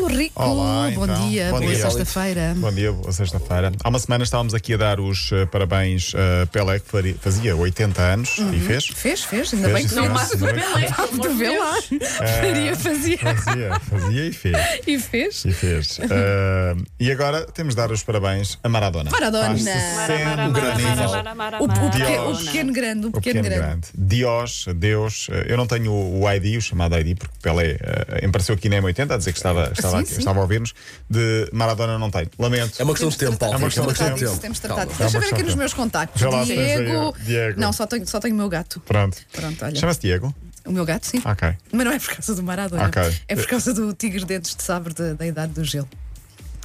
Paulo Rico, Olá, bom então. dia, Bom boa dia. sexta-feira. Bom dia, boa sexta-feira. Há uma semana estávamos aqui a dar os eh, parabéns a Pelé, que fazia 80 anos e fez. Fez, fez, ainda Fez, bem que não mais. Não, Pelé, Tu vê lá. Faria, fazia Fazia, fazia e fez. e fez. E fez. Eh, e agora temos de dar os parabéns a Maradona. Maradona. Mara, 60 Mara, O, o pequeno, o grande, o O pequeno, grande. Dios, Deus. Eh, Eu não tenho o ID, o chamado ID, porque Pelé eh, apareceu aqui na M80 a dizer que estava, estava, sim, aqui, sim. estava a ouvir-nos. De Maradona não tenho. Lamento. É uma questão de tempo, Paulo. É uma É questão de tempo. temos de. Deixa É eu ver aqui nos meus contactos. Lá Diego. Diego. Não, só tenho, só tenho o meu gato. Pronto. Pronto, olha. Chama-se Diego. O meu gato, sim. Ok. Mas não é por causa do Maradona. Ok. É por causa do tigre dentes de sabre da, da idade do gelo.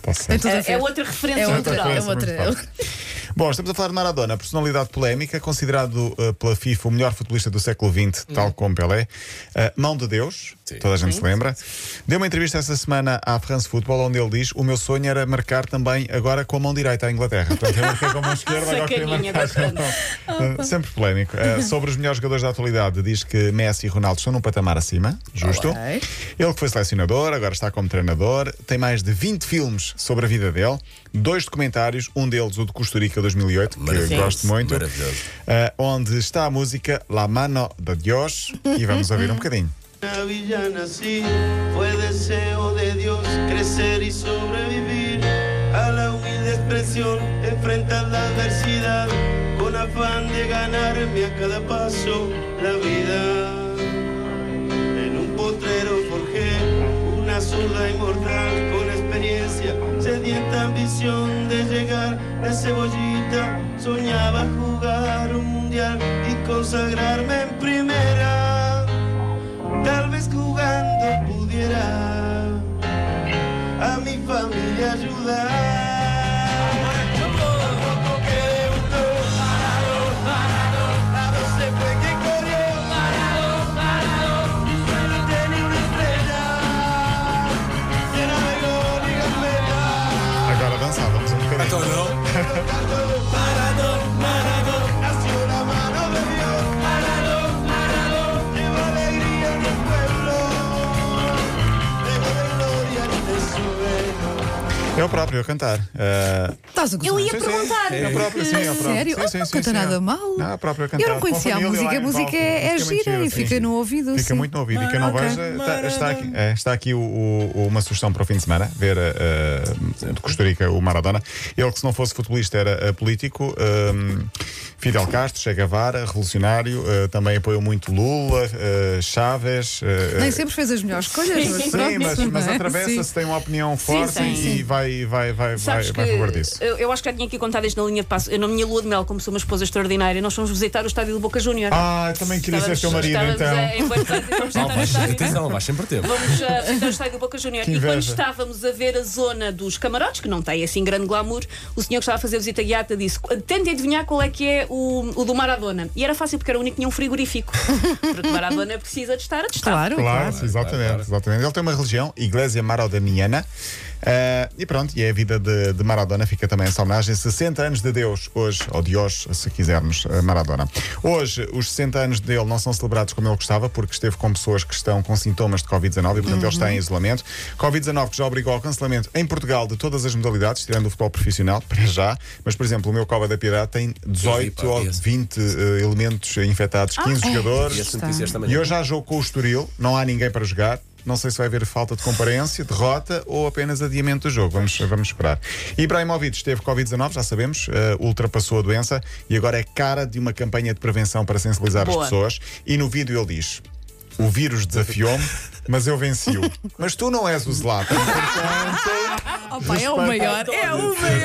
Tem certo. a É, é outra referência É outra, cultural. é outra. Bom, estamos a falar de Maradona, personalidade polémica, considerado uh, pela FIFA o melhor futebolista do século XX, tal como Pelé. Uh, mão de Deus, Sim. toda a gente se lembra. Deu uma entrevista essa semana à France Football, onde ele diz: O meu sonho era marcar também agora com a mão direita à Inglaterra. Portanto, eu marquei com a mão esquerda, agora queria marcar com. Uh, Sempre polémico. Sobre os melhores jogadores da atualidade, diz que Messi e Ronaldo estão num patamar acima, justo. Ele que foi selecionador, agora está como treinador, tem mais de 20 filmes sobre a vida dele, dois documentários, um deles o de Costa Rica 2008, que Maravilhoso. gosto muito, Maravilhoso. eh, onde está a música La Mano de Dios e vamos ouvir um bocadinho. Villa nací, fue deseo de Dios crecer y sobrevivir a la humilde expresión, enfrentar la adversidad con afán de ganarme a cada paso la vida. En un potrero forjé una zurda inmortal con experiencia, ambición de llegar de cebollita. Soñaba jugar un mundial y consagrarme en primera. Tal vez jugando pudiera a mi familia ayudar. Um bocadinho. Então não. É o próprio a cantar. Eh, Estás a? Eu ia sim, sim. perguntar. É o próprio, sim, é o próprio. Sério? Sim, Oh, sim, não sim, canta sim, nada é. mal. Não, é o próprio a cantar. Eu não conhecia a música. A música é, é gira e sim, fica sim. no ouvido. Fica sim. muito no ouvido. E quem não veja, está, está aqui, é, está aqui o- o- uma sugestão para o fim de semana, ver uh, de Costa Rica o Maradona. Ele que se não fosse futebolista era uh, político. um, Fidel Castro, Che Guevara, revolucionário, uh, também apoiou muito Lula, uh, Chávez. uh, Nem sempre fez as melhores escolhas, mas Sim, mas, é? atravessa-se, Sim. tem uma opinião forte sim, e sim. vai, vai, vai, vai, Sabes vai que a favor disso. eu, eu acho que já tinha aqui contado isto na linha de passo. Eu, na minha lua de mel, como sou uma esposa extraordinária, nós fomos visitar o estádio do Boca Júnior. Ah, eu também queria ser teu marido estávamos então. eh, em Buenos Aires fomos Não, visitar o vais, estádio. atenção, vais sempre ter. Vamos uh, visitar o estádio do Boca Júnior. Que E quando inveja. estávamos a ver a zona dos camarotes, que não tem assim grande glamour, o senhor que estava a fazer a visita guiata disse: tentem adivinhar qual é que é o, o do Maradona. E era fácil porque era o único que tinha um frigorífico. Porque Maradona precisa de estar a testar. Claro, Claro, claro. exatamente, exatamente. Ele tem uma religião, Iglesia Maradoniana. eh, e pronto, e é a vida de, de Maradona fica também essa homenagem. 60 anos de Deus, hoje, ou Dios, se quisermos, eh, Maradona. Hoje, os 60 anos dele não são celebrados como ele gostava, porque esteve com pessoas que estão com sintomas de Covid-19 e, portanto, ele está em isolamento. Covid-19 que já obrigou ao cancelamento em Portugal de todas as modalidades, tirando o futebol profissional, para já. Mas, por exemplo, o meu Cova da Piedade tem 18 pá, ou esse. 20 eh, elementos infectados, 15 E jogadores. as notícias também. E hoje há jogo com o Estoril, não há ninguém para jogar. Não sei se vai haver falta de comparência, derrota ou apenas adiamento do jogo. Vamos, vamos esperar. Ibrahimovic teve Covid-19, já sabemos, eh, ultrapassou a doença e agora é cara de uma campanha de prevenção para sensibilizar Boa. as pessoas. E no vídeo ele diz: O vírus desafiou-me, mas eu venci-o. Mas tu não és o Zlatan, portanto. Opa, é o maior, é o maior, é o maior,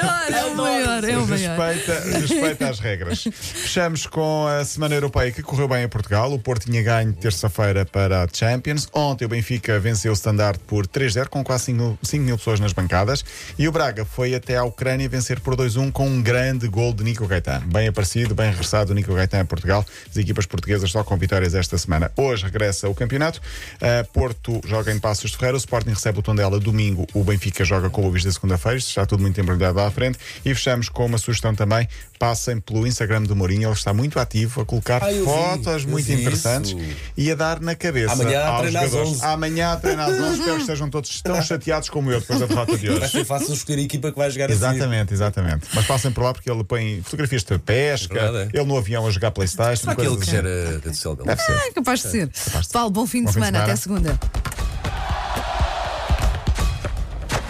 é o maior. Respeita, respeita as regras. Fechamos com a Semana Europeia que correu bem em Portugal. O Porto tinha ganho terça-feira para a Champions. Ontem o Benfica venceu o Standard por 3-0, com quase 5 mil pessoas nas bancadas. E o Braga foi até à Ucrânia vencer por 2-1 com um grande gol de Nico Gaetan. Bem aparecido, bem regressado o Nico Gaetan a Portugal. As equipas portuguesas só com vitórias esta semana. Hoje regressa o campeonato. Uh, Porto joga em Passos de Ferreira, o Sporting recebe o Tondela domingo, o Benfica joga com o Luís da segunda-feira, está tudo muito embrulhado à frente. E fechamos com uma sugestão também: passem pelo Instagram do Mourinho, ele está muito ativo a colocar Ah, vi, fotos eu muito vi interessantes isso. e a dar na cabeça. Amanhã aos treina às jogadores. 11. Amanhã treina às 11. Espero que estejam todos tão chateados como eu depois da derrota de Vai hoje. ser fácil escolher a equipa que vai jogar assim. Exatamente, exatamente. Mas passem por lá porque ele põe fotografias de pesca, É é. ele no avião a jogar Playstation. Será que ele que gera a rede social dele? Deve ser. É capaz de ser. Paulo, bom fim de Bom fim de semana. Até semana. segunda.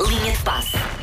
Linha de passe.